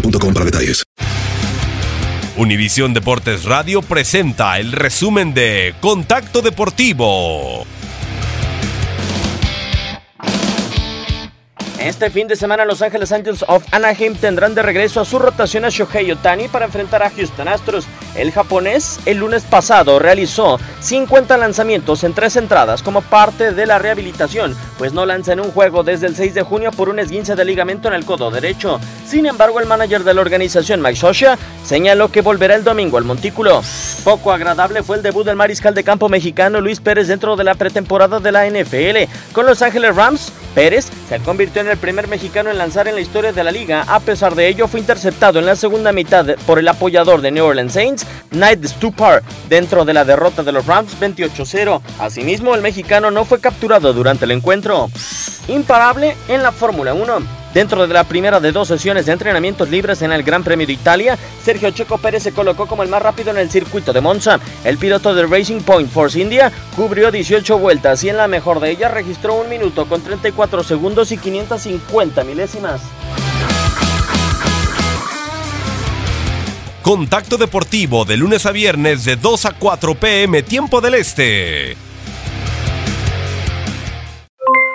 boostmobile.com para detalles. Univisión Deportes Radio presenta el resumen de Contacto Deportivo. Este fin de semana Los Ángeles Angels of Anaheim tendrán de regreso a su rotación a Shohei Otani para enfrentar a Houston Astros. El japonés el lunes pasado realizó 50 lanzamientos en tres entradas como parte de la rehabilitación, pues no lanza en un juego desde el 6 de junio por un esguince de ligamento en el codo derecho. Sin embargo, el manager de la organización, Mike Scioscia, señaló que volverá el domingo al montículo. Poco agradable fue el debut del mariscal de campo mexicano Luis Pérez dentro de la pretemporada de la NFL. Con Los Ángeles Rams, Pérez se convirtió en el primer mexicano en lanzar en la historia de la liga. A pesar de ello, fue interceptado en la segunda mitad por el apoyador de New Orleans Saints, Knight Stupar, dentro de la derrota de los Rams 28-0. Asimismo, el mexicano no fue capturado durante el encuentro. Imparable en la Fórmula 1. Dentro de la primera de dos sesiones de entrenamientos libres en el Gran Premio de Italia, Sergio Checo Pérez se colocó como el más rápido en el circuito de Monza. El piloto de Racing Point Force India cubrió 18 vueltas y en la mejor de ellas registró un minuto con 34 segundos y 550 milésimas. Contacto Deportivo de lunes a viernes de 2 a 4 pm tiempo del este.